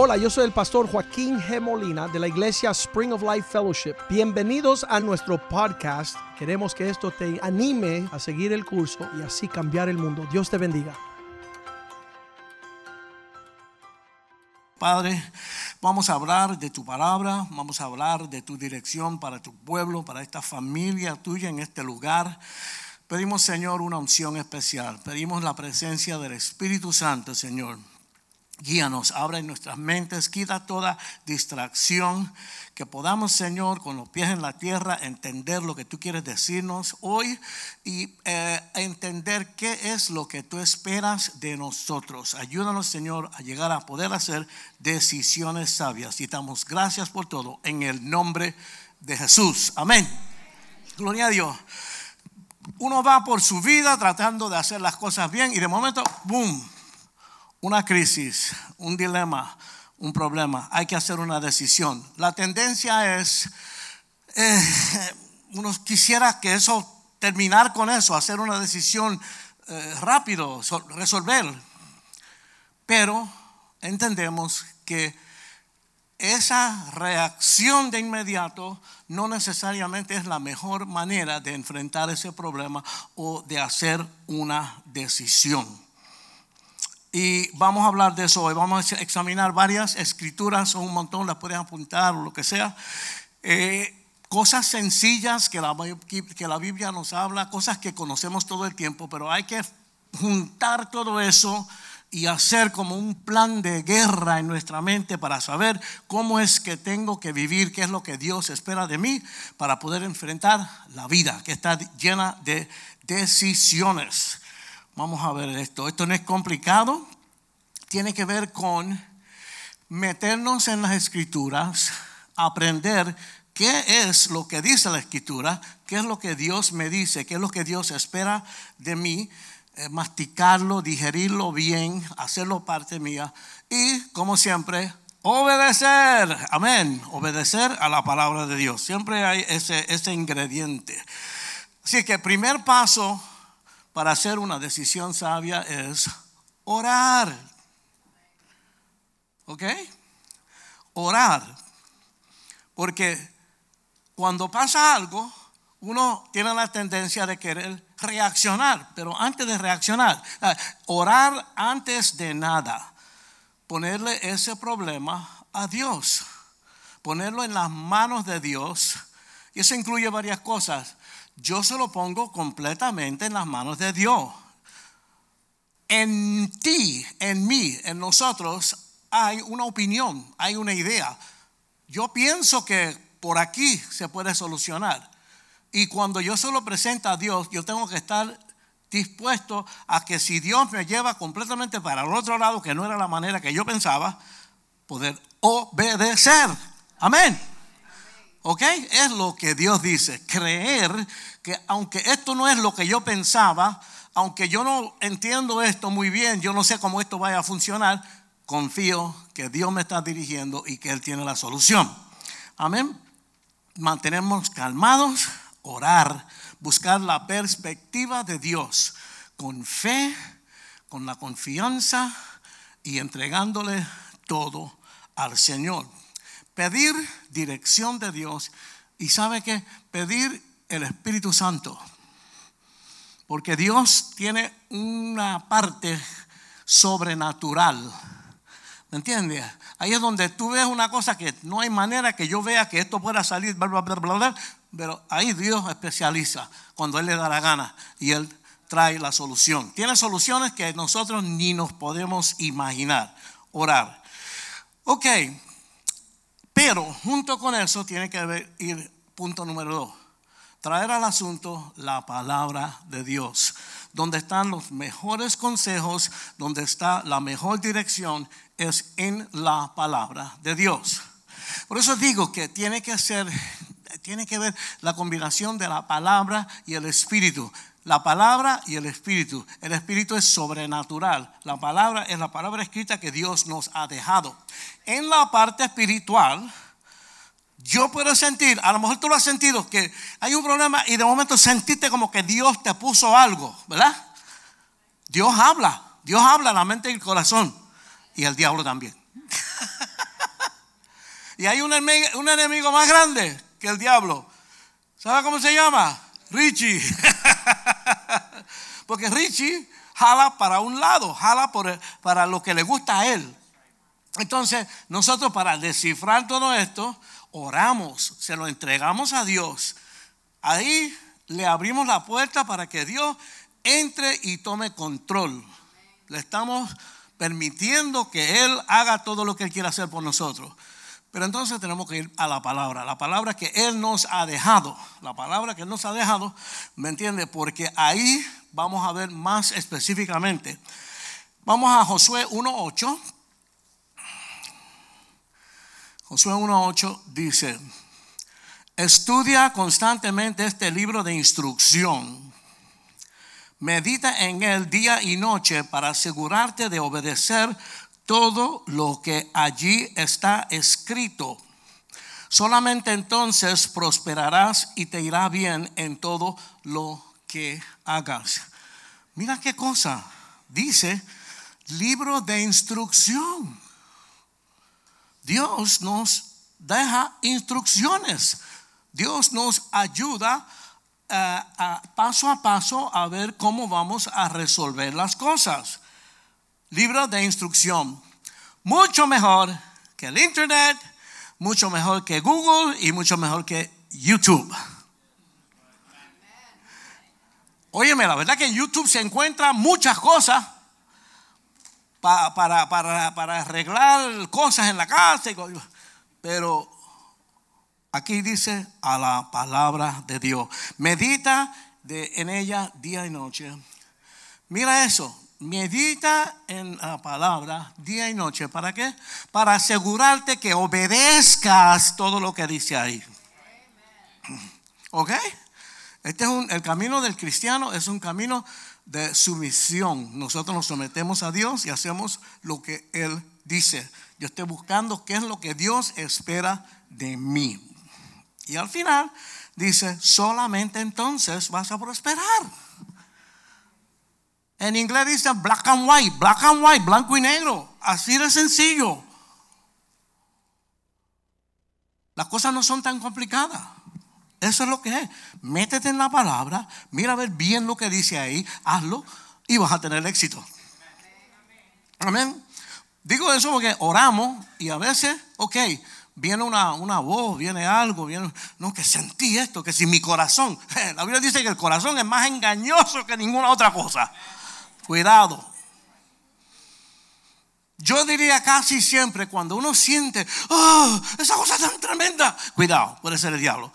Hola, yo soy el pastor Joaquín G. Molina de la iglesia Spring of Life Fellowship. Bienvenidos a nuestro podcast. Queremos que esto te anime a seguir el curso y así cambiar el mundo. Dios te bendiga. Padre, vamos a hablar de tu palabra, vamos a hablar de tu dirección para tu pueblo, para esta familia tuya en este lugar. Pedimos, Señor, una unción especial. Pedimos la presencia del Espíritu Santo, Señor. Guíanos, abre nuestras mentes, quita toda distracción, que podamos, Señor, con los pies en la tierra, entender lo que tú quieres decirnos hoy y eh, entender qué es lo que tú esperas de nosotros. Ayúdanos, Señor, a llegar a poder hacer decisiones sabias. Y damos gracias por todo en el nombre de Jesús. Amén. Gloria a Dios. Uno va por su vida tratando de hacer las cosas bien y de momento, ¡boom! Una crisis, un dilema, un problema, hay que hacer una decisión. La tendencia es, eh, uno quisiera que eso, terminar con eso, hacer una decisión eh, rápido, resolver. Pero entendemos que esa reacción de inmediato no necesariamente es la mejor manera de enfrentar ese problema o de hacer una decisión. Y vamos a hablar de eso hoy. Vamos a examinar varias escrituras, o un montón, las pueden apuntar o lo que sea. Eh, cosas sencillas que la, que la Biblia nos habla, cosas que conocemos todo el tiempo, pero hay que juntar todo eso y hacer como un plan de guerra en nuestra mente para saber cómo es que tengo que vivir, qué es lo que Dios espera de mí para poder enfrentar la vida que está llena de decisiones. Vamos a ver esto. Esto no es complicado. Tiene que ver con meternos en las escrituras, aprender qué es lo que dice la escritura, qué es lo que Dios me dice, qué es lo que Dios espera de mí, eh, masticarlo, digerirlo bien, hacerlo parte mía y, como siempre, obedecer. Amén. Obedecer a la palabra de Dios. Siempre hay ese, ese ingrediente. Así que primer paso para hacer una decisión sabia es orar. ¿Ok? Orar. Porque cuando pasa algo, uno tiene la tendencia de querer reaccionar, pero antes de reaccionar, ah, orar antes de nada, ponerle ese problema a Dios, ponerlo en las manos de Dios. Y eso incluye varias cosas yo se lo pongo completamente en las manos de Dios. En ti, en mí, en nosotros hay una opinión, hay una idea. Yo pienso que por aquí se puede solucionar. Y cuando yo se lo presento a Dios, yo tengo que estar dispuesto a que si Dios me lleva completamente para el otro lado, que no era la manera que yo pensaba, poder obedecer. Amén. ¿Ok? Es lo que Dios dice. Creer que aunque esto no es lo que yo pensaba, aunque yo no entiendo esto muy bien, yo no sé cómo esto vaya a funcionar, confío que Dios me está dirigiendo y que Él tiene la solución. Amén. Mantenemos calmados, orar, buscar la perspectiva de Dios con fe, con la confianza y entregándole todo al Señor pedir dirección de Dios y sabe que pedir el Espíritu Santo. Porque Dios tiene una parte sobrenatural. ¿Me entiendes? Ahí es donde tú ves una cosa que no hay manera que yo vea que esto pueda salir, bla, bla, bla, bla, pero ahí Dios especializa cuando Él le da la gana y Él trae la solución. Tiene soluciones que nosotros ni nos podemos imaginar. Orar. Ok, pero junto con eso tiene que ir punto número dos. Traer al asunto la palabra de Dios, donde están los mejores consejos, donde está la mejor dirección, es en la palabra de Dios. Por eso digo que tiene que ser, tiene que ver la combinación de la palabra y el espíritu la palabra y el espíritu. El espíritu es sobrenatural. La palabra es la palabra escrita que Dios nos ha dejado. En la parte espiritual, yo puedo sentir, a lo mejor tú lo has sentido, que hay un problema y de momento sentiste como que Dios te puso algo, ¿verdad? Dios habla, Dios habla la mente y el corazón y el diablo también. Y hay un enemigo, un enemigo más grande que el diablo. ¿Sabe cómo se llama? Richie. Porque Richie jala para un lado, jala por, para lo que le gusta a él. Entonces, nosotros para descifrar todo esto, oramos, se lo entregamos a Dios. Ahí le abrimos la puerta para que Dios entre y tome control. Le estamos permitiendo que Él haga todo lo que Él quiere hacer por nosotros. Pero entonces tenemos que ir a la palabra, la palabra que Él nos ha dejado, la palabra que Él nos ha dejado, ¿me entiende? Porque ahí vamos a ver más específicamente. Vamos a Josué 1.8. Josué 1.8 dice, estudia constantemente este libro de instrucción. Medita en él día y noche para asegurarte de obedecer todo lo que allí está escrito. Solamente entonces prosperarás y te irá bien en todo lo que hagas. Mira qué cosa. Dice, libro de instrucción. Dios nos deja instrucciones. Dios nos ayuda eh, paso a paso a ver cómo vamos a resolver las cosas libro de instrucción. Mucho mejor que el Internet, mucho mejor que Google y mucho mejor que YouTube. Óyeme, la verdad que en YouTube se encuentran muchas cosas para, para, para, arreglar cosas en la casa, pero aquí dice a la palabra de Dios. Medita de, en ella día y noche. Mira eso, medita en la palabra día y noche. ¿Para qué? Para asegurarte que obedezcas todo lo que dice ahí. ¿Ok? Este es un, el camino del cristiano es un camino de sumisión. Nosotros nos sometemos a Dios y hacemos lo que Él dice. Yo estoy buscando qué es lo que Dios espera de mí. Y al final dice, solamente entonces vas a prosperar. En inglés dice black and white, black and white, blanco y negro. Así de sencillo. Las cosas no son tan complicadas. Eso es lo que es. Métete en la palabra, mira a ver bien lo que dice ahí, hazlo y vas a tener éxito. Amén. Digo eso porque oramos y a veces, ok, viene una, una, voz, viene algo, viene, no, que sentí esto, que si mi corazón, la Biblia dice que el corazón es más engañoso que ninguna otra cosa. Cuidado. Yo diría casi siempre cuando uno siente, oh, esa cosa tan tremenda, cuidado, puede ser el diablo.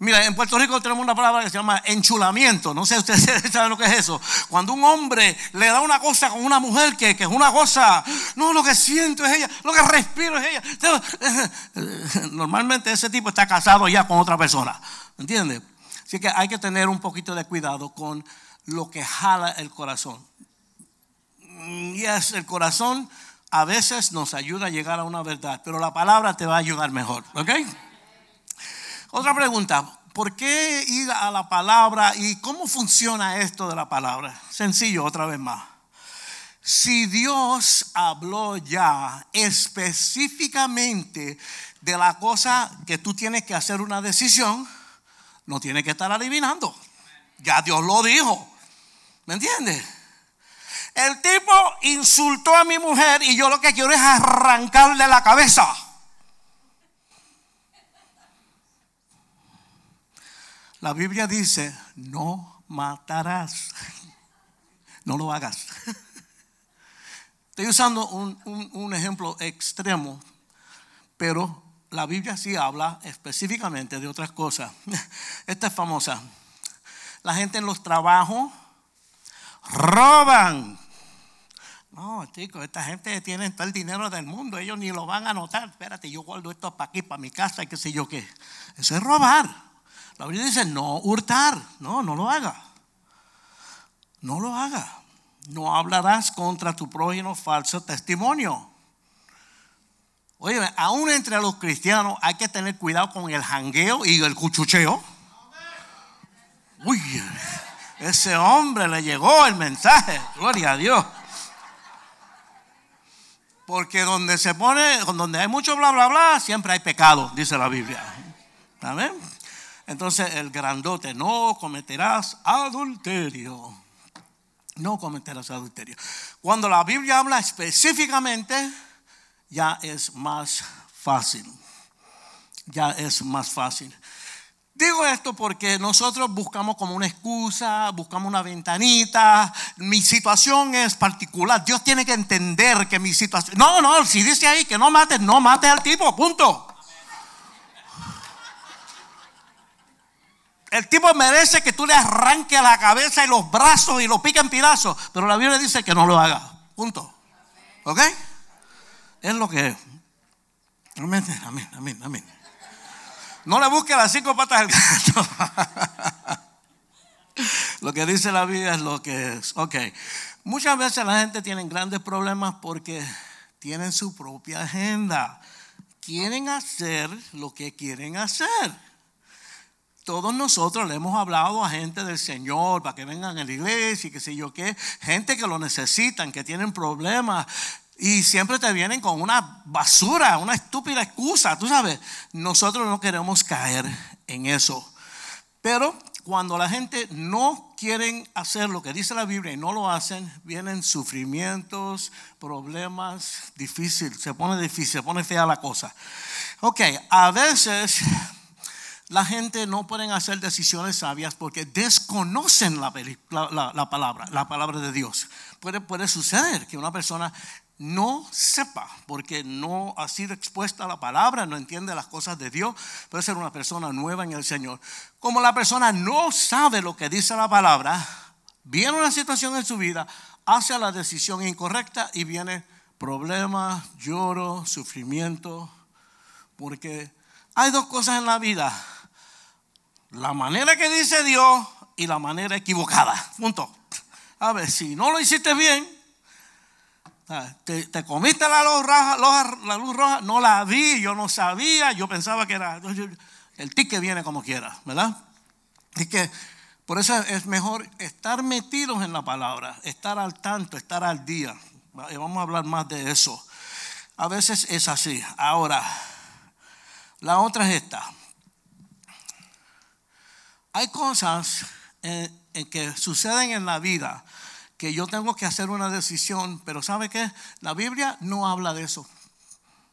Mira, en Puerto Rico tenemos una palabra que se llama enchulamiento. No sé ustedes saben lo que es eso. Cuando un hombre le da una cosa con una mujer que, que, es una cosa, no, lo que siento es ella, lo que respiro es ella. Normalmente ese tipo está casado ya con otra persona. ¿Entiendes? Así que hay que tener un poquito de cuidado con lo que jala el corazón. Y es el corazón a veces nos ayuda a llegar a una verdad, pero la palabra te va a ayudar mejor. ¿Ok? Otra pregunta. ¿Por qué ir a la palabra y cómo funciona esto de la palabra? Sencillo, otra vez más. Si Dios habló ya específicamente de la cosa que tú tienes que hacer una decisión, no tienes que estar adivinando. Ya Dios lo dijo. ¿Me entiendes? El tipo insultó a mi mujer y yo lo que quiero es arrancarle la cabeza. La Biblia dice, no matarás. No lo hagas. Estoy usando un, ejemplo extremo, pero la Biblia sí habla específicamente de otras cosas. Esta es famosa. La gente en los trabajos roban. No, chicos, esta gente tiene todo el dinero del mundo, ellos ni lo van a notar. Espérate, yo guardo esto para aquí, para mi casa y qué sé yo qué. Eso es robar. La Biblia dice no hurtar. No, no lo haga. No lo haga. No hablarás contra tu prójimo falso testimonio. Oye, aún entre los cristianos hay que tener cuidado con el jangueo y el cuchucheo. Uy, ese hombre le llegó el mensaje. Gloria a Dios. Porque donde se pone, donde hay mucho bla, bla, bla, siempre hay pecado, dice la Biblia. ¿Amén? Entonces el grandote, no cometerás adulterio. No cometerás adulterio. Cuando la Biblia habla específicamente, ya es más fácil. Ya es más fácil. Digo esto porque nosotros buscamos como una excusa, buscamos una ventanita. Mi situación es particular. Dios tiene que entender que mi situación. No, no, si dice ahí que no mates, no mates al tipo, punto. El tipo merece que tú le arranques la cabeza y los brazos y lo piques en pedazos. Pero la Biblia dice que no lo haga. Punto. ¿Ok? Es lo que es. Amén, amén, amén, amén. No le busque las cinco patas del gato. lo que dice la Biblia es lo que es. Ok. Muchas veces la gente tiene grandes problemas porque tienen su propia agenda. Quieren hacer lo que quieren hacer. Todos nosotros le hemos hablado a gente del Señor para que vengan a la iglesia y qué sé yo qué. Gente que lo necesitan, que tienen problemas. Y siempre te vienen con una basura, una estúpida excusa. Tú sabes, nosotros no queremos caer en eso. Pero cuando la gente no quiere hacer lo que dice la Biblia y no lo hacen, vienen sufrimientos, problemas, difícil, se pone difícil, se pone fea la cosa. Ok, a veces la gente no puede hacer decisiones sabias porque desconocen la, palabra, la palabra de Dios. Puede, puede suceder que una persona no sepa, porque no ha sido expuesta a la palabra, no entiende las cosas de Dios, puede ser una persona nueva en el Señor. Como la persona no sabe lo que dice la palabra, viene una situación en su vida, hace la decisión incorrecta y viene problemas, lloro, sufrimiento, porque hay dos cosas en la vida, la manera que dice Dios y la manera equivocada, punto. A ver, si no lo hiciste bien, ¿Te, comiste la luz, roja, la luz roja? No la vi, yo no sabía, yo pensaba que era. El tique viene como quiera, ¿verdad? Es que por eso es mejor estar metidos en la palabra, estar al tanto, estar al día. Y vamos a hablar más de eso. A veces es así. Ahora, la otra es esta. Hay cosas que suceden en la vida que yo tengo que hacer una decisión, pero ¿sabe qué? La Biblia no habla de eso.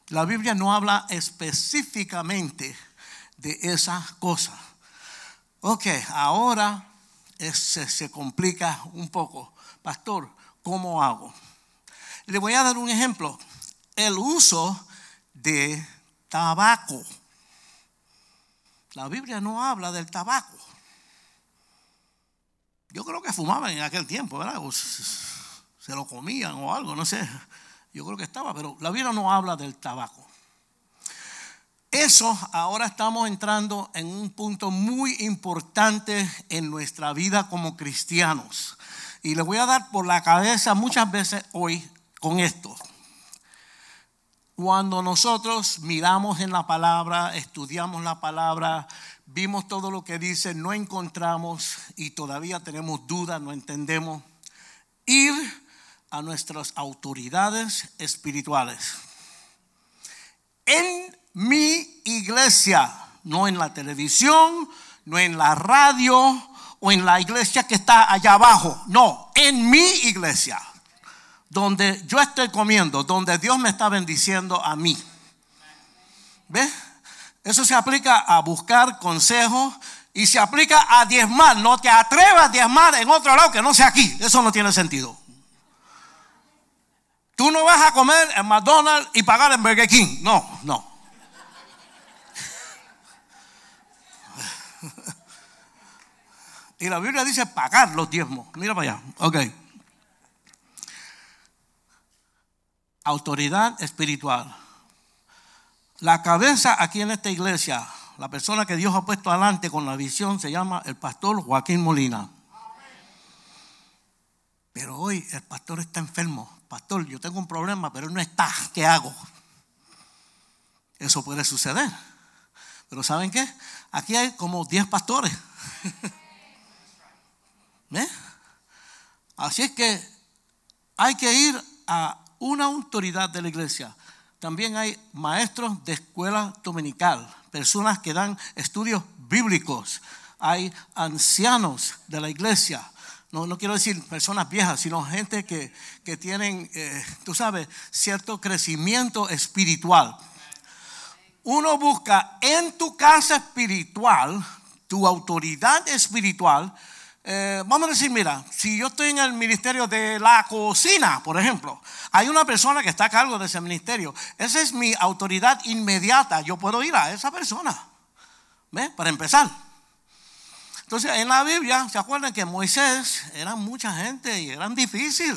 La Biblia no habla específicamente de esa cosa. Ok, ahora se, se complica un poco. Pastor, ¿cómo hago? Le voy a dar un ejemplo. El uso de tabaco. La Biblia no habla del tabaco. Yo creo que fumaban en aquel tiempo, ¿verdad? se lo comían o algo, no sé. Yo creo que estaba, pero la Biblia no habla del tabaco. Eso ahora estamos entrando en un punto muy importante en nuestra vida como cristianos. Y le voy a dar por la cabeza muchas veces hoy con esto. Cuando nosotros miramos en la palabra, estudiamos la palabra, vimos todo lo que dice, no encontramos y todavía tenemos dudas, no entendemos, ir a nuestras autoridades espirituales. En mi iglesia, no en la televisión, no en la radio o en la iglesia que está allá abajo, no, en mi iglesia, donde yo estoy comiendo, donde Dios me está bendiciendo a mí. ¿Ves? Eso se aplica a buscar consejos y se aplica a diezmar. No te atrevas a diezmar en otro lado que no sea aquí. Eso no tiene sentido. Tú no vas a comer en McDonald's y pagar en Burger King. No, no. Y la Biblia dice pagar los diezmos. Mira para allá. Ok. Autoridad espiritual. La cabeza aquí en esta iglesia, la persona que Dios ha puesto adelante con la visión, se llama el pastor Joaquín Molina. Pero hoy el pastor está enfermo. Pastor, yo tengo un problema, pero él no está. ¿Qué hago? Eso puede suceder. Pero ¿saben qué? Aquí hay como 10 pastores. ¿Ves? Así es que hay que ir a una autoridad de la iglesia. También hay maestros de escuela dominical, personas que dan estudios bíblicos. Hay ancianos de la iglesia. No, no quiero decir personas viejas, sino gente que, que tienen, eh, tú sabes, cierto crecimiento espiritual. Uno busca en tu casa espiritual, tu autoridad espiritual, eh, vamos a decir, mira, si yo estoy en el ministerio de la cocina, por ejemplo, hay una persona que está a cargo de ese ministerio. Esa es mi autoridad inmediata. Yo puedo ir a esa persona. ¿Ve? Para empezar. Entonces, en la Biblia, ¿se acuerdan que Moisés era mucha gente y eran difícil?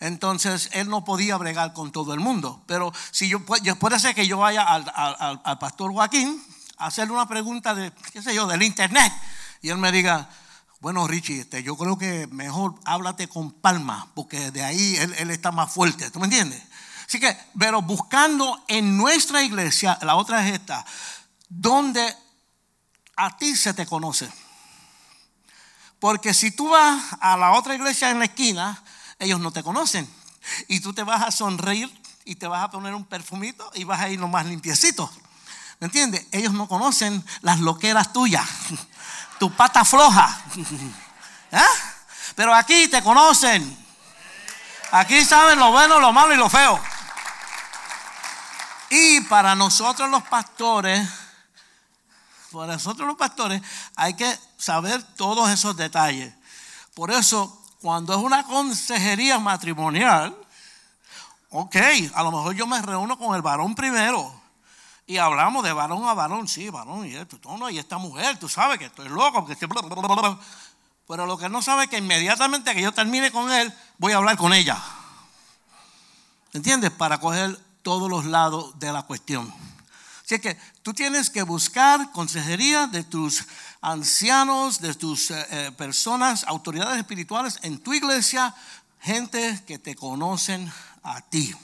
Entonces, él no podía bregar con todo el mundo. Pero si yo, puede ser que yo vaya al, al, al pastor Joaquín a hacerle una pregunta de, qué sé yo, del internet. Y él me diga, bueno, Richie, este, yo creo que mejor háblate con Palma, porque de ahí él, está más fuerte. ¿Tú me entiendes? Así que, pero buscando en nuestra iglesia, la otra es esta, donde a ti se te conoce. Porque si tú vas a la otra iglesia en la esquina, ellos no te conocen. Y tú te vas a sonreír y te vas a poner un perfumito y vas a ir lo más limpiecito. ¿Me entiendes? Ellos no conocen las loqueras tuyas tu pata floja. ¿Eh? Pero aquí te conocen. Aquí saben lo bueno, lo malo y lo feo. Y para nosotros los pastores, para nosotros los pastores, hay que saber todos esos detalles. Por eso, cuando es una consejería matrimonial, ok, a lo mejor yo me reúno con el varón primero y hablamos de varón a varón, sí, varón y esto, no, y esta mujer, tú sabes que estoy loco, porque pero lo que no sabe es que inmediatamente que yo termine con él, voy a hablar con ella. ¿Entiendes? Para coger todos los lados de la cuestión. Así que tú tienes que buscar consejería de tus ancianos, de tus eh, eh, personas, autoridades espirituales en tu iglesia, gente que te conocen a ti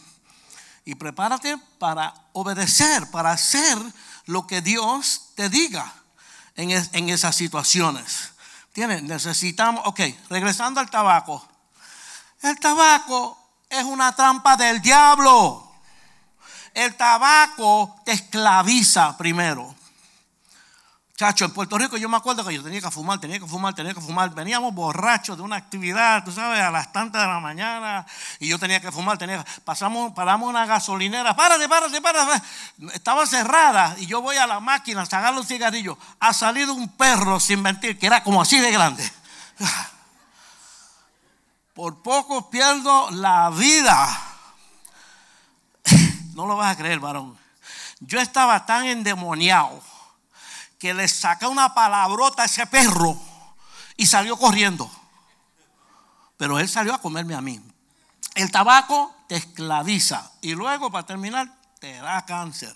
y prepárate para obedecer, para hacer lo que Dios te diga en, esas situaciones. ¿Tienes? Necesitamos, ok, regresando al tabaco. El tabaco es una trampa del diablo. El tabaco te esclaviza primero. Chacho, en Puerto Rico yo me acuerdo que yo tenía que fumar, tenía que fumar, tenía que fumar. Veníamos borrachos de una actividad, tú sabes, a las tantas de la mañana y yo tenía que fumar, tenía pasamos, paramos una gasolinera, párate, párate, párate. Estaba cerrada y yo voy a la máquina a sacar los cigarrillos. Ha salido un perro, sin mentir, que era como así de grande. Por poco pierdo la vida. No lo vas a creer, varón. Yo estaba tan endemoniado que le saca una palabrota a ese perro y salió corriendo. Pero él salió a comerme a mí. El tabaco te esclaviza y luego para terminar te da cáncer.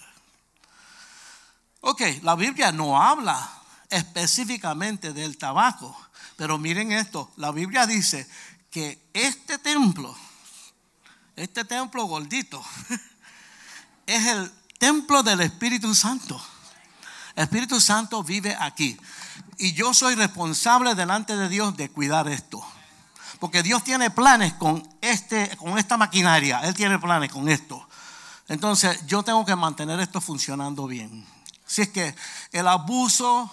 Ok, la Biblia no habla específicamente del tabaco, pero miren esto, la Biblia dice que este templo, este templo gordito, es el templo del Espíritu Santo. Espíritu Santo vive aquí. Y yo soy responsable delante de Dios de cuidar esto. Porque Dios tiene planes con, este, con esta maquinaria. Él tiene planes con esto. Entonces yo tengo que mantener esto funcionando bien. Si es que el abuso,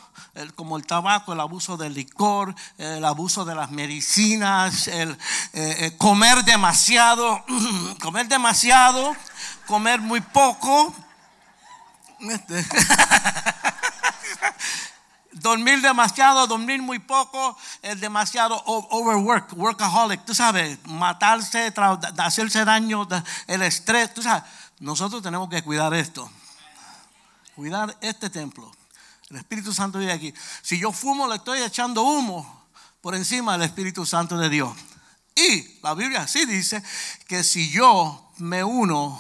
como el tabaco, el abuso del licor, el abuso de las medicinas, el eh, eh, comer demasiado, comer demasiado, comer muy poco. Dormir demasiado, dormir muy poco, el demasiado overwork, workaholic, tú sabes, matarse, hacerse daño, el estrés, tú sabes. Nosotros tenemos que cuidar esto, cuidar este templo. El Espíritu Santo vive aquí. Si yo fumo, le estoy echando humo por encima del Espíritu Santo de Dios. Y la Biblia sí dice que si yo me uno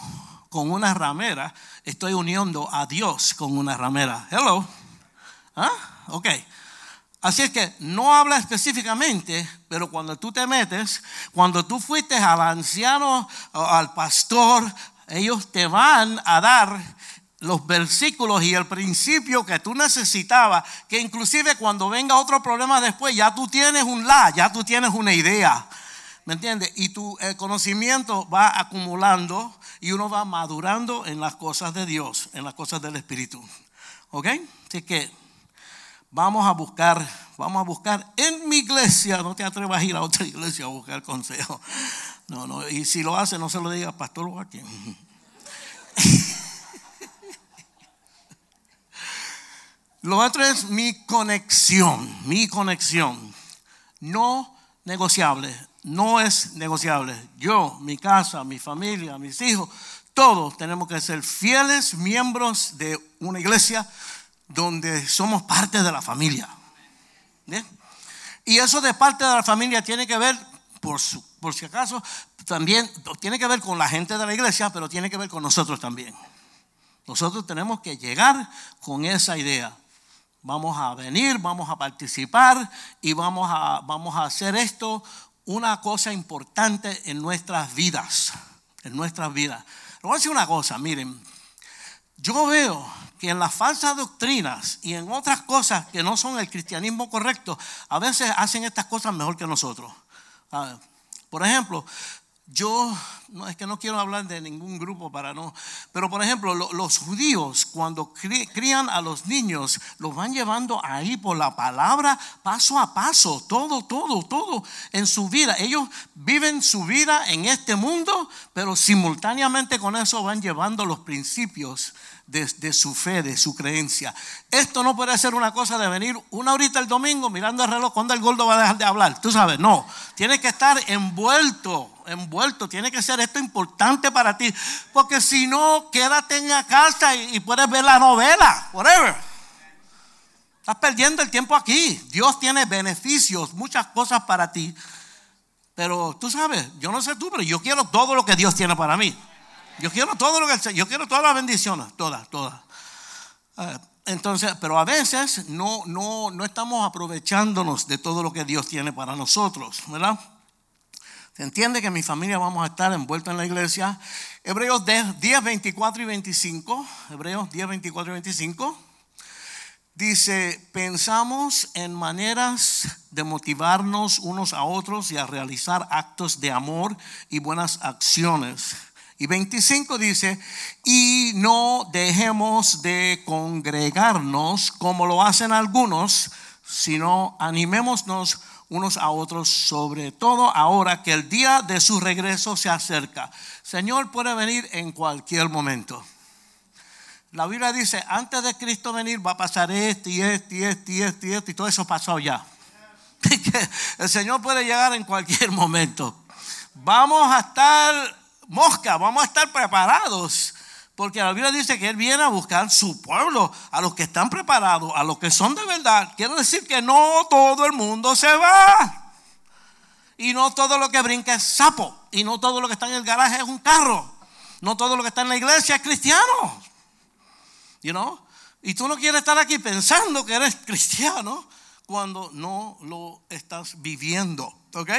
con una ramera, estoy uniendo a Dios con una ramera. Hello. ¿Ah? Ok. Así es que no habla específicamente, pero cuando tú te metes, cuando tú fuiste al anciano, al pastor, ellos te van a dar los versículos y el principio que tú necesitabas, que inclusive cuando venga otro problema después, ya tú tienes un la, ya tú tienes una idea ¿Me entiendes? Y tu conocimiento va acumulando y uno va madurando en las cosas de Dios, en las cosas del Espíritu. ¿Ok? Así que vamos a buscar, vamos a buscar en mi iglesia, no te atrevas a ir a otra iglesia a buscar consejo. No, no, y si lo hace, no se lo diga Pastor Joaquín. Lo otro es mi conexión, mi conexión. No negociable, no es negociable. Yo, mi casa, mi familia, mis hijos, todos tenemos que ser fieles miembros de una iglesia donde somos parte de la familia. Y eso de parte de la familia tiene que ver, por, por si acaso, también tiene que ver con la gente de la iglesia, pero tiene que ver con nosotros también. Nosotros tenemos que llegar con esa idea. Vamos a venir, vamos a participar y vamos a, vamos a hacer esto una cosa importante en nuestras vidas. En nuestras vidas. Le voy a decir una cosa, miren. Yo veo que en las falsas doctrinas y en otras cosas que no son el cristianismo correcto, a veces hacen estas cosas mejor que nosotros. Por ejemplo, yo, no es que no quiero hablar de ningún grupo para no, pero por ejemplo, los judíos cuando crían a los niños, los van llevando ahí por la palabra paso a paso, todo, todo, todo en su vida. Ellos viven su vida en este mundo, pero simultáneamente con eso van llevando los principios de, su fe, de su creencia. Esto no puede ser una cosa de venir una horita el domingo mirando el reloj cuando el gordo va a dejar de hablar. Tú sabes, no. Tiene que estar envuelto, envuelto. Tiene que ser esto importante para ti. Porque si no, quédate en la casa y, y puedes ver la novela, whatever. Estás perdiendo el tiempo aquí. Dios tiene beneficios, muchas cosas para ti. Pero tú sabes, yo no sé tú, pero yo quiero todo lo que Dios tiene para mí. Yo quiero todo lo que yo quiero todas las bendiciones, todas, todas. Ah, entonces, pero a veces no, no, no estamos aprovechándonos de todo lo que Dios tiene para nosotros, ¿verdad? Se entiende que mi familia vamos a estar envueltos en la iglesia. Hebreos 10, 24 y 25. Hebreos 10, 24 y 25. Dice, pensamos en maneras de motivarnos unos a otros y a realizar actos de amor y buenas acciones y 25 dice, y no dejemos de congregarnos como lo hacen algunos, sino animémonos unos a otros, sobre todo ahora que el día de su regreso se acerca. Señor puede venir en cualquier momento. La Biblia dice, antes de Cristo venir va a pasar esto y esto y esto y esto y esto y todo eso pasó ya. El Señor puede llegar en cualquier momento. Vamos a estar mosca, vamos a estar preparados. Porque la Biblia dice que Él viene a buscar su pueblo, a los que están preparados, a los que son de verdad. Quiere decir que no todo el mundo se va. Y no todo lo que brinca es sapo. Y no todo lo que está en el garaje es un carro. No todo lo que está en la iglesia es cristiano. You know? Y tú no quieres estar aquí pensando que eres cristiano cuando no lo estás viviendo. ¿Ok?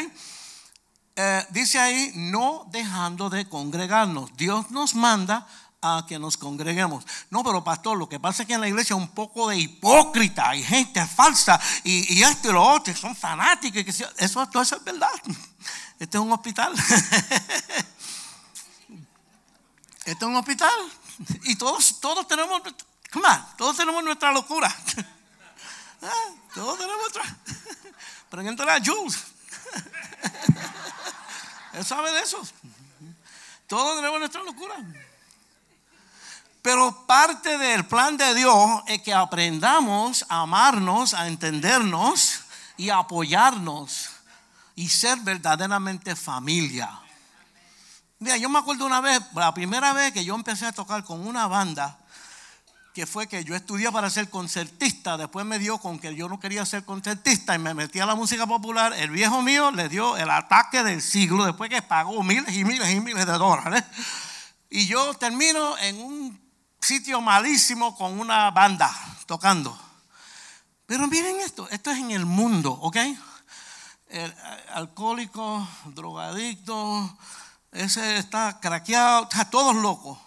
Eh, dice ahí, no dejando de congregarnos. Dios nos manda a que nos congreguemos. No, pero pastor, lo que pasa es que en la iglesia hay un poco de hipócrita, hay gente falsa y, esto y lo otro, son fanáticos. eso, todo eso es verdad. Este es un hospital. Este es un hospital. Y todos, todos tenemos, come todos tenemos nuestra locura. Ah, todos tenemos nuestra. Pregúntale a Jules. Él sabe de eso. Todos tenemos nuestra locura. Pero parte del plan de Dios es que aprendamos a amarnos, a entendernos y a apoyarnos y ser verdaderamente familia. Mira, yo me acuerdo una vez, la primera vez que yo empecé a tocar con una banda, que fue que yo estudié para ser concertista, después me dio con que yo no quería ser concertista y me metí a la música popular, el viejo mío le dio el ataque del siglo después que pagó miles y miles y miles de dólares. Y yo termino en un sitio malísimo con una banda tocando. Pero miren esto, esto es en el mundo, ¿ok? Alcohólico, drogadicto, ese está craqueado, está todos locos.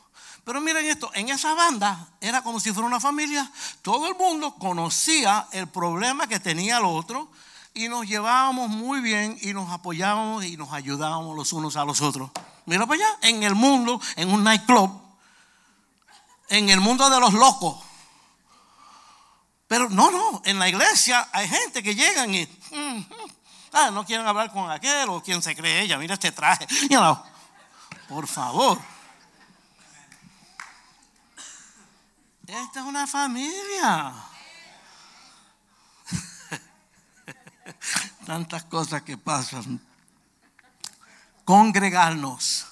Pero miren esto, en esa banda era como si fuera una familia. Todo el mundo conocía el problema que tenía el otro. y nos llevábamos muy bien y nos apoyábamos y nos ayudábamos los unos a los otros. Mira para allá, en el mundo, en un nightclub, en el mundo de los locos. Pero no, no, en la iglesia hay gente que llegan y mm, mm, ah, no quieren hablar con aquel o quien se cree ella, mira este traje. por favor. Esta es una familia. Tantas cosas que pasan. Congregarnos.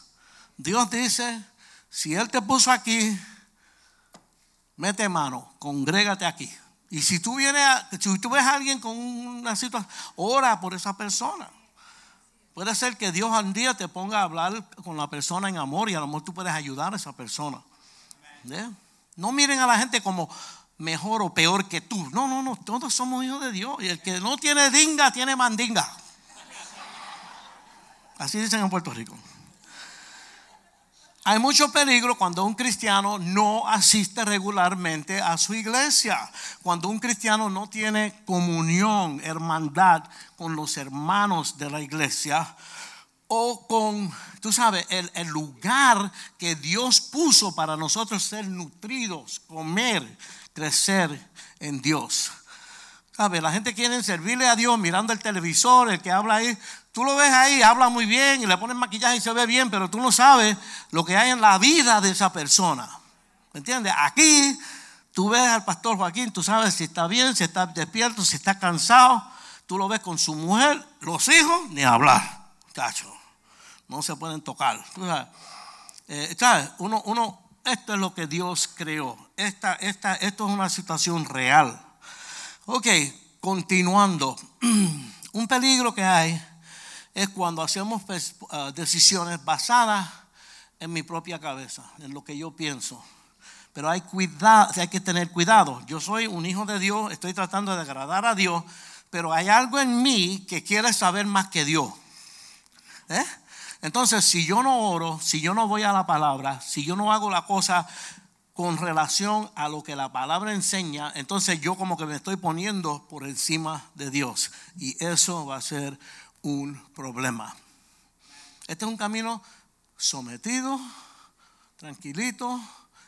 Dios dice, si Él te puso aquí, mete mano, congrégate aquí. Y si tú vienes, si tú ves a alguien con una situación, ora por esa persona. Puede ser que Dios un día te ponga a hablar con la persona en amor y a lo mejor tú puedes ayudar a esa persona. No miren a la gente como mejor o peor que tú. No, no, no, todos somos hijos de Dios. Y el que no tiene dinga, tiene mandinga. Así dicen en Puerto Rico. Hay mucho peligro cuando un cristiano no asiste regularmente a su iglesia, cuando un cristiano no tiene comunión, hermandad con los hermanos de la iglesia o con, tú sabes, el, el lugar que Dios puso para nosotros ser nutridos, comer, crecer en Dios. ¿Sabe? La gente quiere servirle a Dios mirando el televisor, el que habla ahí. Tú lo ves ahí, habla muy bien y le pones maquillaje y se ve bien, pero tú no sabes lo que hay en la vida de esa persona. ¿Me entiendes? Aquí tú ves al pastor Joaquín, tú sabes si está bien, si está despierto, si está cansado. Tú lo ves con su mujer, los hijos, ni hablar. No se pueden tocar. sabes? Eh. Uno, uno, esto es lo que Dios creó. Esta, esta, esto es una situación real. Ok, continuando. Un peligro que hay es cuando hacemos pues, ah, decisiones basadas en mi propia cabeza, en lo que yo pienso. Pero hay, cuidado, hay que tener cuidado. Yo soy un hijo de Dios, estoy tratando de agradar a Dios, pero hay algo en mí que quiere saber más que Dios. ¿Eh? Entonces, si yo no oro, si yo no voy a la palabra, si yo no hago la cosa con relación a lo que la palabra enseña, entonces yo como que me estoy poniendo por encima de Dios. Y eso va a ser un problema. Este es un camino sometido, tranquilito,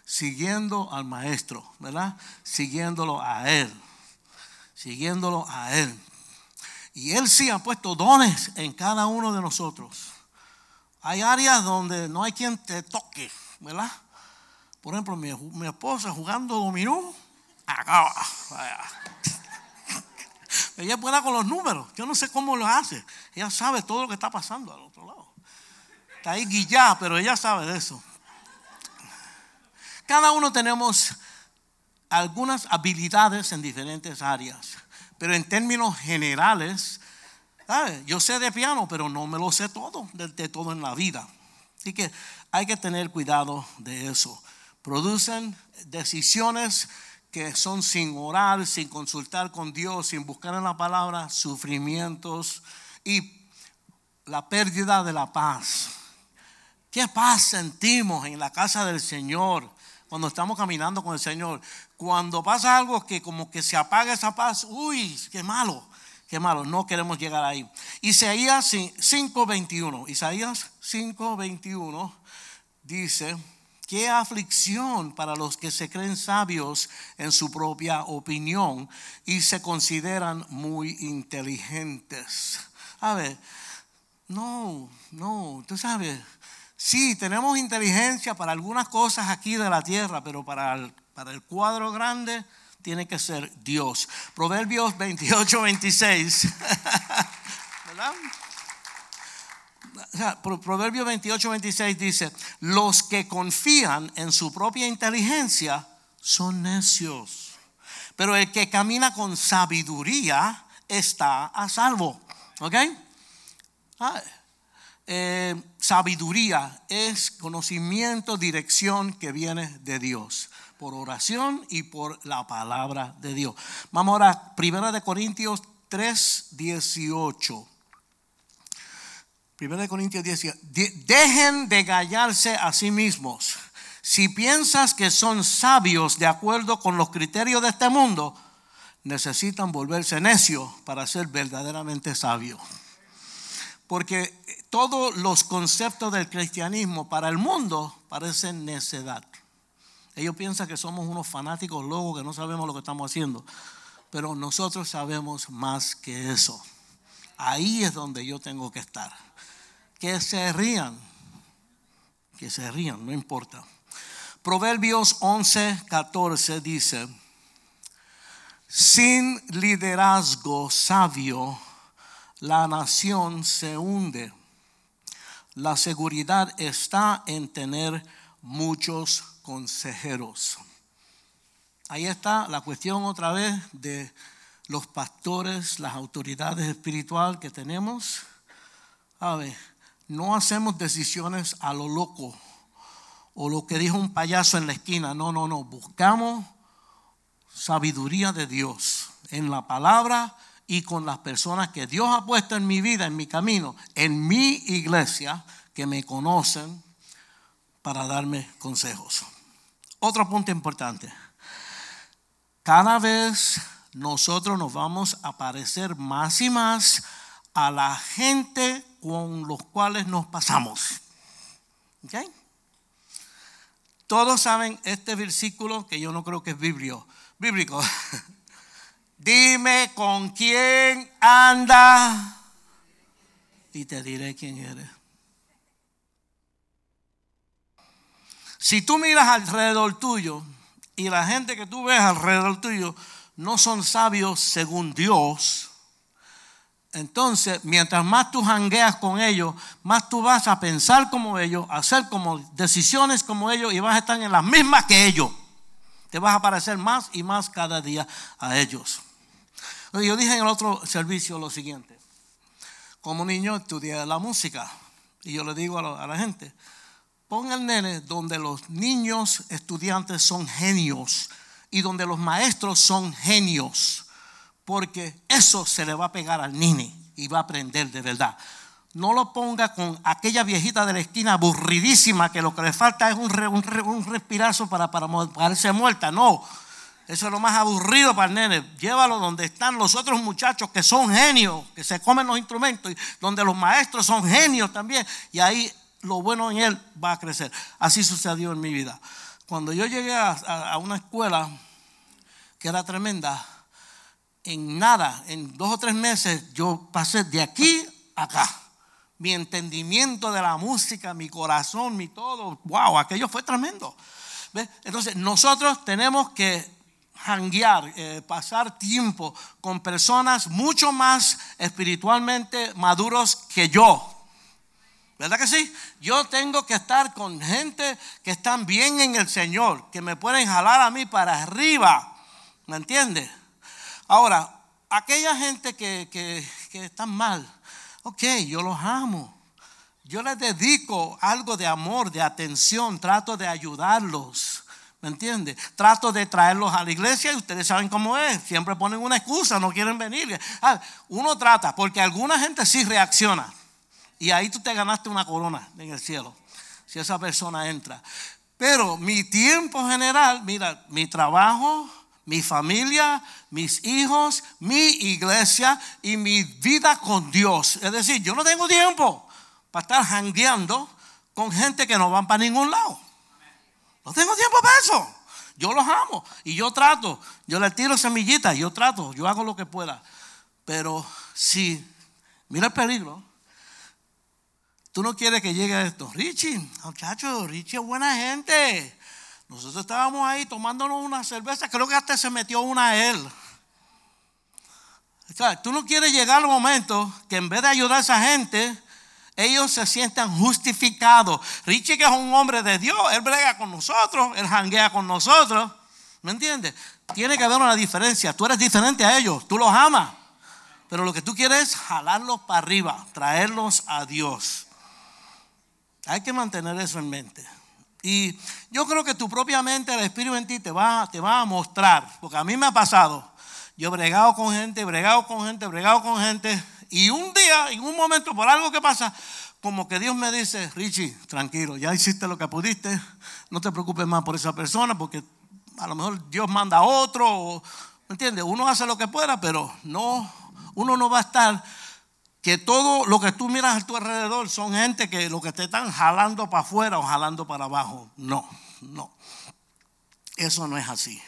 siguiendo al maestro, ¿verdad? Siguiéndolo a él, siguiéndolo a él. Y él sí ha puesto dones en cada uno de nosotros. Hay áreas donde no hay quien te toque, ¿verdad? Por ejemplo, mi, esposa jugando dominó, acaba. Ella es buena con los números. Yo no sé cómo lo hace. Ella sabe todo lo que está pasando al otro lado. Está ahí guillada, pero ella sabe de eso. Cada uno tenemos algunas habilidades en diferentes áreas. Pero en términos generales, yo sé de piano, pero no me lo sé todo, de, todo en la vida. Así que hay que tener cuidado de eso. Producen decisiones que son sin orar, sin consultar con Dios, sin buscar en la palabra, sufrimientos y la pérdida de la paz. ¿Qué paz sentimos en la casa del Señor cuando estamos caminando con el Señor? Cuando pasa algo que como que se apaga esa paz, uy, qué malo. Qué malo, no queremos llegar ahí. Isaías 5:21, Isaías 5:21 dice, qué aflicción para los que se creen sabios en su propia opinión y se consideran muy inteligentes. A ver, no, no, tú sabes, sí, tenemos inteligencia para algunas cosas aquí de la tierra, pero para el cuadro grande tiene que ser Dios. Proverbios 28, 26. ¿Verdad? Proverbios 28, 26 dice, los que confían en su propia inteligencia son necios, pero el que camina con sabiduría está a salvo. ¿Ok? Eh, sabiduría es conocimiento, dirección que viene de Dios por oración y por la palabra de Dios. Vamos ahora, Primera de Corintios 3, 18. Primera de Corintios 18. Dejen de gallarse a sí mismos. Si piensas que son sabios de acuerdo con los criterios de este mundo, necesitan volverse necios para ser verdaderamente sabios. Porque todos los conceptos del cristianismo para el mundo parecen necedad. Ellos piensan que somos unos fanáticos locos que no sabemos lo que estamos haciendo. Pero nosotros sabemos más que eso. Ahí es donde yo tengo que estar. Que se rían. Que se rían, no importa. Proverbios 11, 14 dice, sin liderazgo sabio, la nación se hunde. La seguridad está en tener muchos consejeros. Ahí está la cuestión otra vez de los pastores, las autoridades espirituales que tenemos. A ver, no hacemos decisiones a lo loco o lo que dijo un payaso en la esquina. No, no, no. Buscamos sabiduría de Dios en la palabra y con las personas que Dios ha puesto en mi vida, en mi camino, en mi iglesia, que me conocen para darme consejos. Otro punto importante. Cada vez nosotros nos vamos a parecer más y más a la gente con los cuales nos pasamos. Todos saben este versículo que yo no creo que es bíblico. bíblico. Dime con quién anda y te diré quién eres. Si tú miras alrededor tuyo y la gente que tú ves alrededor tuyo no son sabios según Dios, entonces mientras más tú jangueas con ellos, más tú vas a pensar como ellos, hacer como decisiones como ellos y vas a estar en las mismas que ellos. Te vas a parecer más y más cada día a ellos. Yo dije en el otro servicio lo siguiente. Como niño estudié la música y yo le digo a la gente, Ponga el nene donde los niños estudiantes son genios y donde los maestros son genios, porque eso se le va a pegar al nene y va a aprender de verdad. No lo ponga con aquella viejita de la esquina aburridísima que lo que le falta es un, respirazo para, para pararse muerta. No, eso es lo más aburrido para el nene. Llévalo donde están los otros muchachos que son genios, que se comen los instrumentos, y donde los maestros son genios también. Y ahí lo bueno en él va a crecer. Así sucedió en mi vida. Cuando yo llegué a, una escuela que era tremenda, en nada, en dos o tres meses, yo pasé de aquí a acá. Mi entendimiento de la música, mi corazón, mi todo, wow, aquello fue tremendo. Entonces, nosotros tenemos que hanguear, eh, pasar tiempo con personas mucho más espiritualmente maduros que yo. ¿Verdad que sí? Yo tengo que estar con gente que están bien en el Señor, que me pueden jalar a mí para arriba. ¿Me entiendes? Ahora, aquella gente que, que, que están mal, ok, yo los amo. Yo les dedico algo de amor, de atención, trato de ayudarlos. ¿Me entiendes? Trato de traerlos a la iglesia y ustedes saben cómo es. Siempre ponen una excusa, no quieren venir. Ah, uno trata, porque alguna gente sí reacciona. Y ahí tú te ganaste una corona en el cielo, si esa persona entra. Pero mi tiempo general, mira, mi trabajo, mi familia, mis hijos, mi iglesia y mi vida con Dios. Es decir, yo no tengo tiempo para estar jangueando con gente que no van para ningún lado. No tengo tiempo para eso. Yo los amo y yo trato. Yo les tiro semillitas, yo trato, yo hago lo que pueda. Pero si, mira el peligro, Tú no quieres que llegue esto. Richie, muchacho, Richie es buena gente. Nosotros estábamos ahí tomándonos una cerveza. Creo que hasta se metió una a él. tú no quieres llegar al momento que en vez de ayudar a esa gente, ellos se sientan justificados. Richie, que es un hombre de Dios, él brega con nosotros, él janguea con nosotros. ¿Me entiendes? Tiene que haber una diferencia. Tú eres diferente a ellos, tú los amas. Pero lo que tú quieres es jalarlos para arriba, traerlos a Dios. Hay que mantener eso en mente. Y yo creo que tu propia mente, el Espíritu en ti te va, te va a mostrar, porque a mí me ha pasado. Yo he bregado con gente, bregado con gente, bregado con gente, y un día, en un momento, por algo que pasa, como que Dios me dice, Richie, tranquilo, ya hiciste lo que pudiste, no te preocupes más por esa persona, porque a lo mejor Dios manda a otro, ¿Me entiendes? Uno hace lo que pueda, pero no, uno no va a estar que todo lo que tú miras a tu alrededor son gente que lo que te están jalando para afuera o jalando para abajo. No, no. Eso no es así.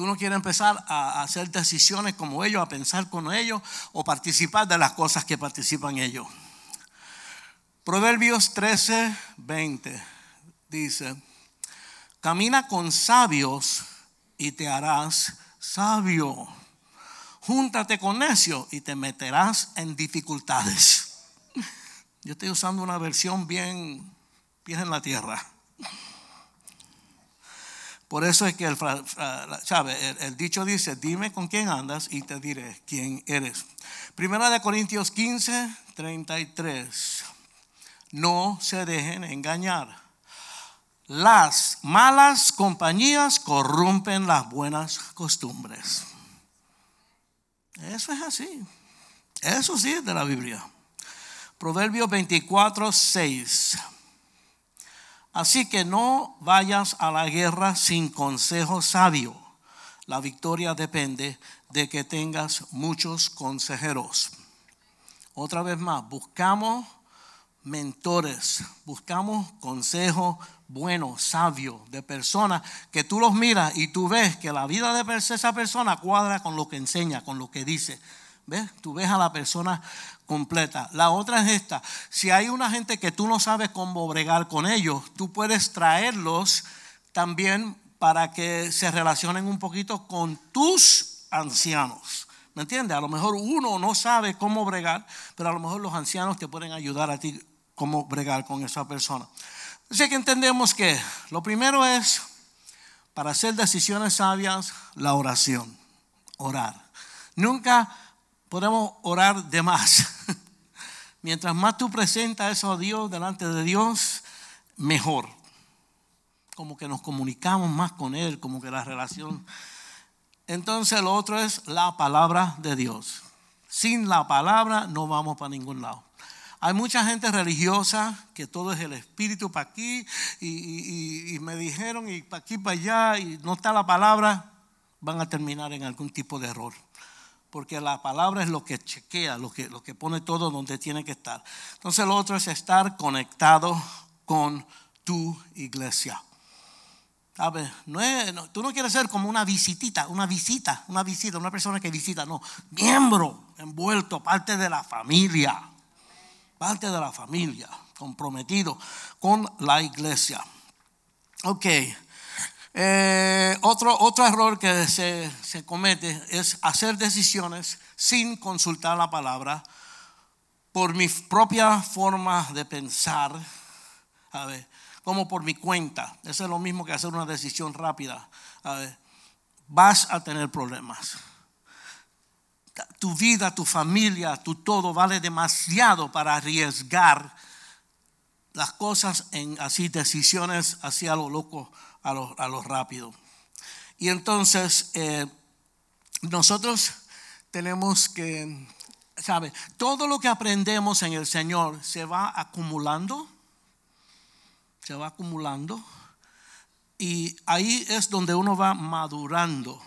Tú no quieres empezar a hacer decisiones como ellos, a pensar con ellos o participar de las cosas que participan ellos. Proverbios 13, 20 dice, camina con sabios y te harás sabio. Júntate con necios y te meterás en dificultades. Yo estoy usando una versión bien, bien en la tierra. Por eso es que el, dicho dice, dime con quién andas y te diré quién eres. Primera de Corintios 15, 33. No se dejen engañar. Las malas compañías corrompen las buenas costumbres. Eso es así. Eso sí es de la Biblia. Proverbios 24, 6. Así que no vayas a la guerra sin consejo sabio. La victoria depende de que tengas muchos consejeros. Otra vez más, buscamos mentores, buscamos consejo bueno, sabio, de personas que tú los miras y tú ves que la vida de esa persona cuadra con lo que enseña, con lo que dice. ¿Ves? Tú ves a la persona completa. La otra es esta. Si hay una gente que tú no sabes cómo bregar con ellos, tú puedes traerlos también para que se relacionen un poquito con tus ancianos. ¿Me entiendes? A lo mejor uno no sabe cómo bregar, pero a lo mejor los ancianos te pueden ayudar a ti cómo bregar con esa persona. Así que entendemos que lo primero es, para hacer decisiones sabias, la oración. Orar. Nunca podemos orar de más. Mientras más tú presentas eso a Dios delante de Dios, mejor. Como que nos comunicamos más con Él, como que la relación. Entonces lo otro es la palabra de Dios. Sin la palabra no vamos para ningún lado. Hay mucha gente religiosa que todo es el espíritu para aquí y, me dijeron y para aquí, para allá y no está la palabra, van a terminar en algún tipo de error porque la palabra es lo que chequea, lo que, lo que pone todo donde tiene que estar. Entonces lo otro es estar conectado con tu iglesia. ¿Sabes? No tú no quieres ser como una visitita, una visita, una visita, una persona que visita, no, miembro, envuelto, parte de la familia, parte de la familia, comprometido con la iglesia. Ok. Eh, otro, otro error que se, se, comete es hacer decisiones sin consultar la palabra por mi propia forma de pensar, a ver, como por mi cuenta. Eso es lo mismo que hacer una decisión rápida. A ver, vas a tener problemas. Tu vida, tu familia, tu todo vale demasiado para arriesgar las cosas en así decisiones hacia lo loco a lo, rápido. Y entonces, eh, nosotros tenemos que, ¿sabe? Todo lo que aprendemos en el Señor se va acumulando, se va acumulando, y ahí es donde uno va madurando.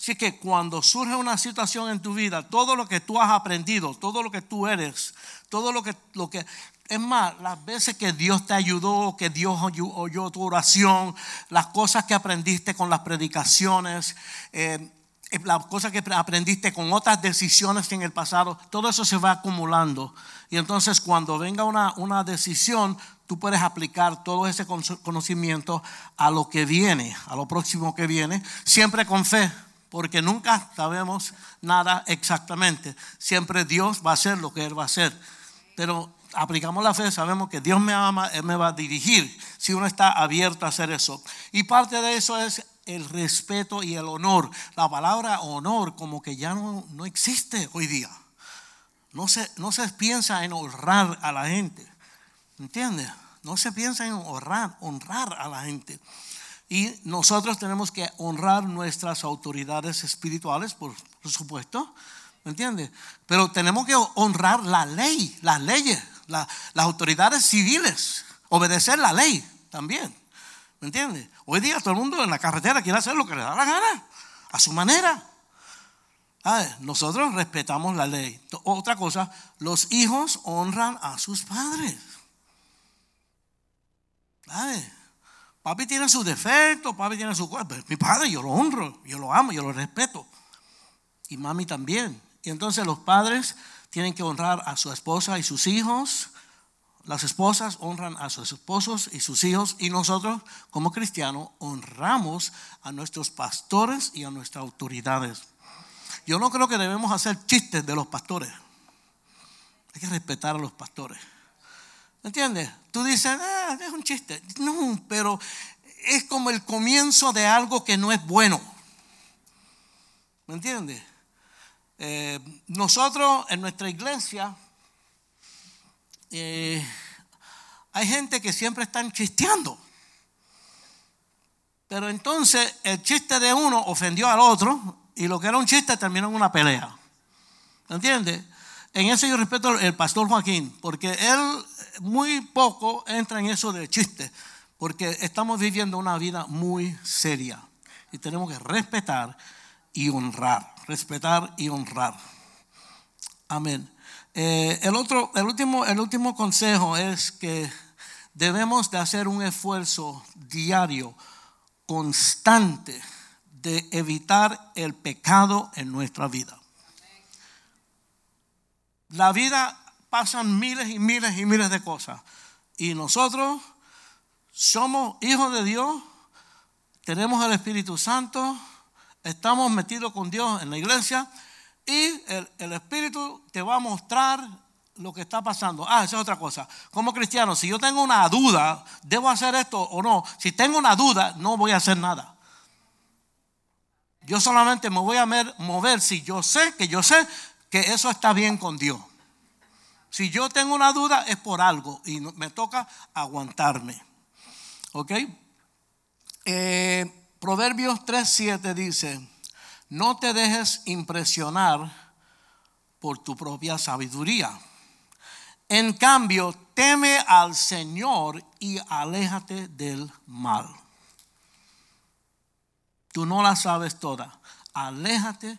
Así que cuando surge una situación en tu vida, todo lo que tú has aprendido, todo lo que tú eres, todo lo que, lo que es más, las veces que Dios te ayudó, que Dios oyó tu oración, las cosas que aprendiste con las predicaciones, eh, eh, las cosas que aprendiste con otras decisiones en el pasado, todo eso se va acumulando. Y entonces cuando venga una, una decisión, tú puedes aplicar todo ese conocimiento a lo que viene, a lo próximo que viene, siempre con fe, porque nunca sabemos nada exactamente. Siempre Dios va a hacer lo que Él va a hacer. Pero aplicamos la fe, sabemos que Dios me ama, Él me va a dirigir si uno está abierto a hacer eso. Y parte de eso es el respeto y el honor. La palabra honor como que ya no, no existe hoy día. No se, no se piensa en honrar a la gente. ¿Entiendes? No se piensa en honrar, honrar a la gente. Y nosotros tenemos que honrar nuestras autoridades espirituales, por supuesto. ¿Me entiendes? Pero tenemos que honrar la ley, las leyes las autoridades civiles, obedecer la ley también. ¿Me entiendes? Hoy día todo el mundo en la carretera quiere hacer lo que le da la gana. a su manera. nosotros respetamos la ley. Otra cosa, los hijos honran a sus padres. Papi tiene sus defectos, papi tiene su cuerpo. Mi padre yo lo honro, yo lo amo, yo lo respeto. Y mami también. Y entonces los padres tienen que honrar a su esposa y sus hijos. Las esposas honran a sus esposos y sus hijos. Y nosotros, como cristianos, honramos a nuestros pastores y a nuestras autoridades. Yo no creo que debemos hacer chistes de los pastores. Hay que respetar a los pastores. ¿Me entiendes? Tú dices, ah, es un chiste. No, pero es como el comienzo de algo que no es bueno. ¿Me entiendes? Eh, nosotros en nuestra iglesia eh, hay gente que siempre están chisteando. Pero entonces el chiste de uno ofendió al otro y lo que era un chiste terminó en una pelea. ¿Me entiendes? En eso yo respeto al pastor Joaquín, porque él muy poco entra en eso de chiste, porque estamos viviendo una vida muy seria y tenemos que respetar y honrar, respetar y honrar. Amén. Eh, el, otro, el, último, el último consejo es que debemos de hacer un esfuerzo diario, constante, de evitar el pecado en nuestra vida. La vida pasan miles y miles y miles de cosas. Y nosotros somos hijos de Dios, tenemos el Espíritu Santo, estamos metidos con Dios en la iglesia y el, Espíritu te va a mostrar lo que está pasando. Ah, esa es otra cosa. Como cristiano, si yo tengo una duda, ¿debo hacer esto o no? Si tengo una duda, no voy a hacer nada. Yo solamente me voy a mover si yo sé que yo sé que eso está bien con Dios. Si yo tengo una duda es por algo y me toca aguantarme. ¿Ok? Eh, Proverbios 3:7 dice, no te dejes impresionar por tu propia sabiduría. En cambio, teme al Señor y aléjate del mal. Tú no la sabes toda. Aléjate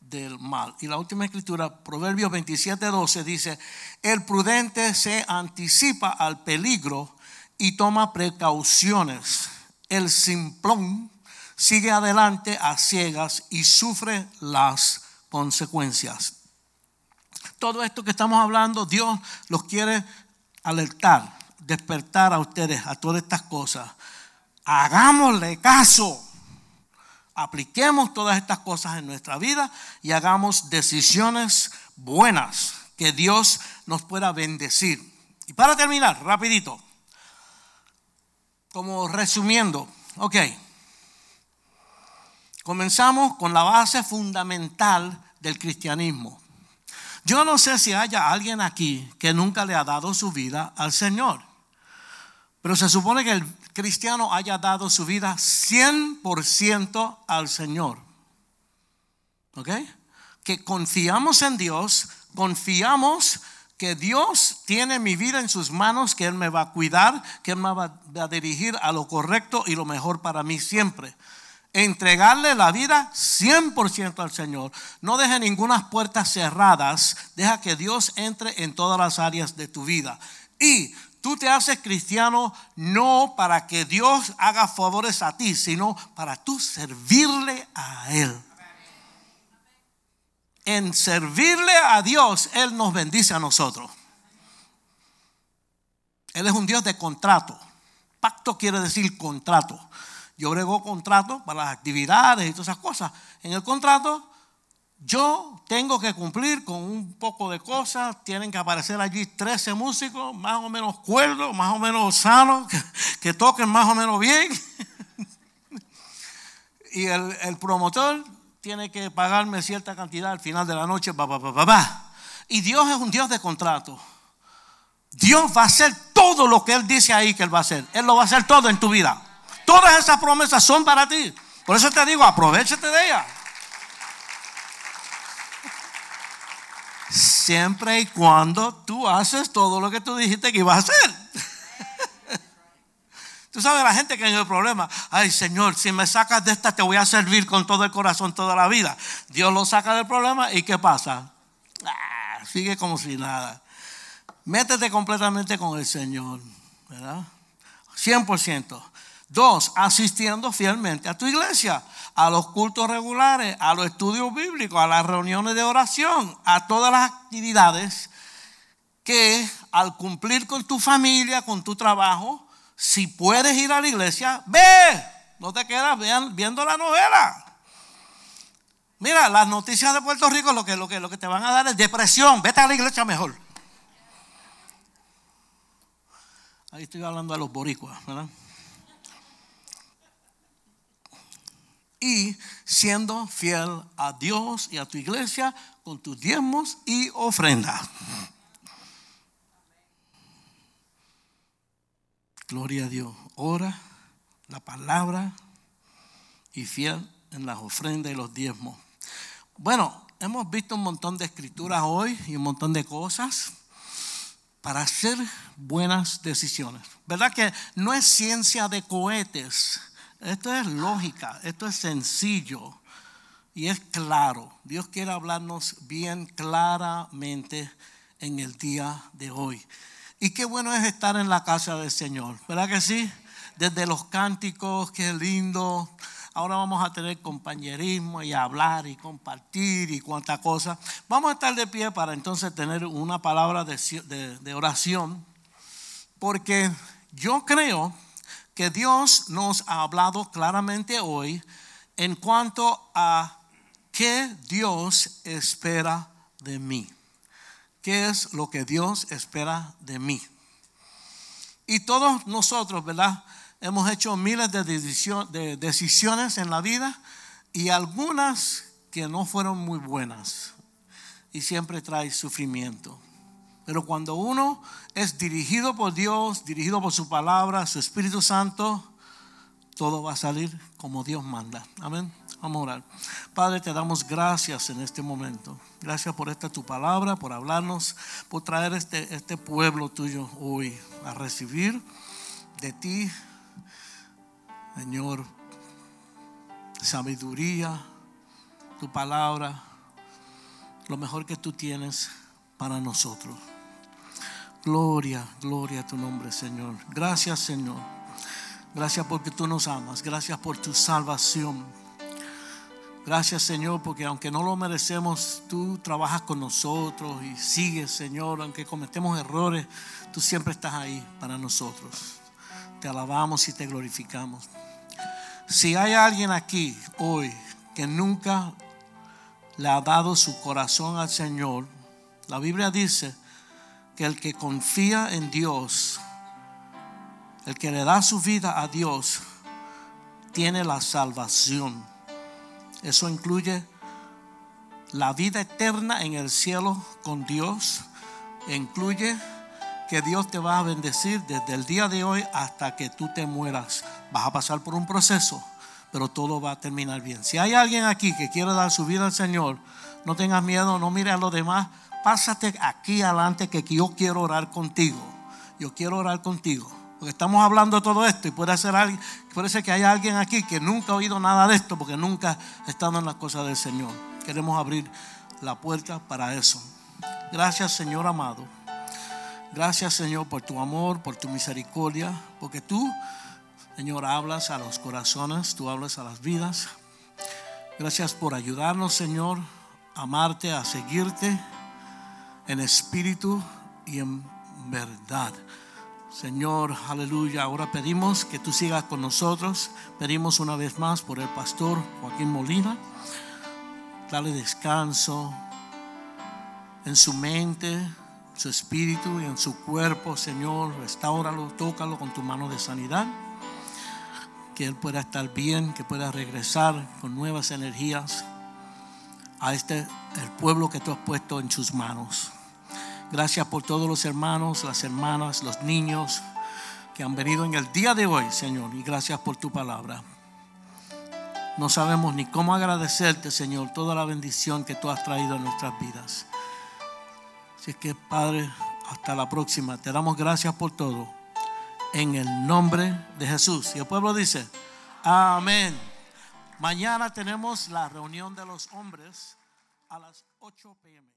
del mal. Y la última escritura, Proverbios 27, 12, dice, el prudente se anticipa al peligro y toma precauciones. El simplón sigue adelante a ciegas y sufre las consecuencias. Todo esto que estamos hablando, Dios los quiere alertar, despertar a ustedes a todas estas cosas. Hagámosle caso apliquemos todas estas cosas en nuestra vida y hagamos decisiones buenas que Dios nos pueda bendecir. Y para terminar, rapidito, como resumiendo, ok, comenzamos con la base fundamental del cristianismo. Yo no sé si haya alguien aquí que nunca le ha dado su vida al Señor, pero se supone que el cristiano haya dado su vida 100% al Señor. ¿Ok? Que confiamos en Dios, confiamos que Dios tiene mi vida en sus manos, que Él me va a cuidar, que Él me va a dirigir a lo correcto y lo mejor para mí siempre. Entregarle la vida 100% al Señor. No deje ninguna puerta cerradas. Deja que Dios entre en todas las áreas de tu vida. Y Tú te haces cristiano no para que Dios haga favores a ti, sino para tú servirle a Él. En servirle a Dios, Él nos bendice a nosotros. Él es un Dios de contrato. Pacto quiere decir contrato. Yo brego contrato para las actividades y todas esas cosas. En el contrato yo tengo que cumplir con un poco de cosas. Tienen que aparecer allí 13 músicos, más o menos cuerdos, más o menos sanos, que, toquen más o menos bien. y el, promotor tiene que pagarme cierta cantidad al final de la noche. Y Dios es un Dios de contrato. Dios va a hacer todo lo que Él dice ahí que Él va a hacer. Él lo va a hacer todo en tu vida. Todas esas promesas son para ti. Por eso te digo, aprovechate de ellas. Siempre y cuando tú haces todo lo que tú dijiste que ibas a hacer. Tú sabes, la gente que tiene el problema, ay Señor, si me sacas de esta te voy a servir con todo el corazón toda la vida. Dios lo saca del problema y ¿qué pasa? Ah, sigue como si nada. Métete completamente con el Señor, ¿verdad? 100%. Dos, asistiendo fielmente a tu iglesia, a los cultos regulares, a los estudios bíblicos, a las reuniones de oración, a todas las actividades que al cumplir con tu familia, con tu trabajo, si puedes ir a la iglesia, ve, no te quedas viendo la novela. Mira, las noticias de Puerto Rico lo que, lo que, te van a dar es depresión, vete a la iglesia mejor. Ahí estoy hablando a los boricuas, ¿verdad? Y siendo fiel a Dios y a tu iglesia con tus diezmos y ofrendas. Gloria a Dios. Ora la palabra y fiel en las ofrendas y los diezmos. Bueno, hemos visto un montón de escrituras hoy y un montón de cosas para hacer buenas decisiones. ¿Verdad que no es ciencia de cohetes? Esto es lógica, esto es sencillo y es claro. Dios quiere hablarnos bien claramente en el día de hoy. Y qué bueno es estar en la casa del Señor, ¿verdad que sí? Desde los cánticos, qué lindo, Ahora vamos a tener compañerismo y hablar y compartir y cuánta cosa. Vamos a estar de pie para entonces tener una palabra de, oración, porque yo creo que Dios nos ha hablado claramente hoy en cuanto a qué Dios espera de mí. ¿Qué es lo que Dios espera de mí? Y todos nosotros, ¿verdad? hemos hecho miles de, decisiones en la vida y algunas que no fueron muy buenas y siempre trae sufrimiento. Pero cuando uno es dirigido por Dios, dirigido por su palabra, su Espíritu Santo, todo va a salir como Dios manda. Amén. Vamos a orar. Padre, te damos gracias en este momento. Gracias por esta tu palabra, por hablarnos, por traer este, este pueblo tuyo hoy a recibir de ti Señor, sabiduría, tu palabra, lo mejor que tú tienes para nosotros. Gloria, gloria a tu nombre, Señor. Gracias, Señor. Gracias porque tú nos amas. Gracias por tu salvación. Gracias, Señor, porque aunque no lo merecemos, tú trabajas con nosotros y sigues, Señor. Aunque cometemos errores, tú siempre estás ahí para nosotros. Te alabamos y te glorificamos. Si hay alguien aquí hoy que nunca le ha dado su corazón al Señor, la Biblia dice que el que confía en Dios, el que le da su vida a Dios, tiene la salvación. Eso incluye la vida eterna en el cielo con Dios. E incluye que Dios te va a bendecir desde el día de hoy hasta que tú te mueras. Vas a pasar por un proceso, pero todo va a terminar bien. Si hay alguien aquí que quiere dar su vida al Señor, no tengas miedo, no mires a los demás. Pásate aquí adelante que yo quiero orar contigo. Yo quiero orar contigo. Porque estamos hablando de todo esto y puede ser, alguien, puede ser que haya alguien aquí que nunca ha oído nada de esto porque nunca ha estado en las cosas del Señor. Queremos abrir la puerta para eso. Gracias Señor amado. Gracias Señor por tu amor, por tu misericordia, porque tú, Señor, hablas a los corazones, tú hablas a las vidas. Gracias por ayudarnos, Señor, a amarte, a seguirte en espíritu y en verdad. Señor, aleluya. Ahora pedimos que tú sigas con nosotros. Pedimos una vez más por el pastor Joaquín Molina. Dale descanso en su mente, su espíritu y en su cuerpo, Señor. Restauralo, tócalo con tu mano de sanidad. Que Él pueda estar bien, que pueda regresar con nuevas energías a este, el pueblo que tú has puesto en sus manos. Gracias por todos los hermanos, las hermanas, los niños que han venido en el día de hoy, Señor. Y gracias por tu palabra. No sabemos ni cómo agradecerte, Señor, toda la bendición que tú has traído en nuestras vidas. Así que, Padre, hasta la próxima. Te damos gracias por todo. en el nombre de Jesús. Y el pueblo dice, amén. Mañana tenemos la reunión de los hombres a las 8 pm.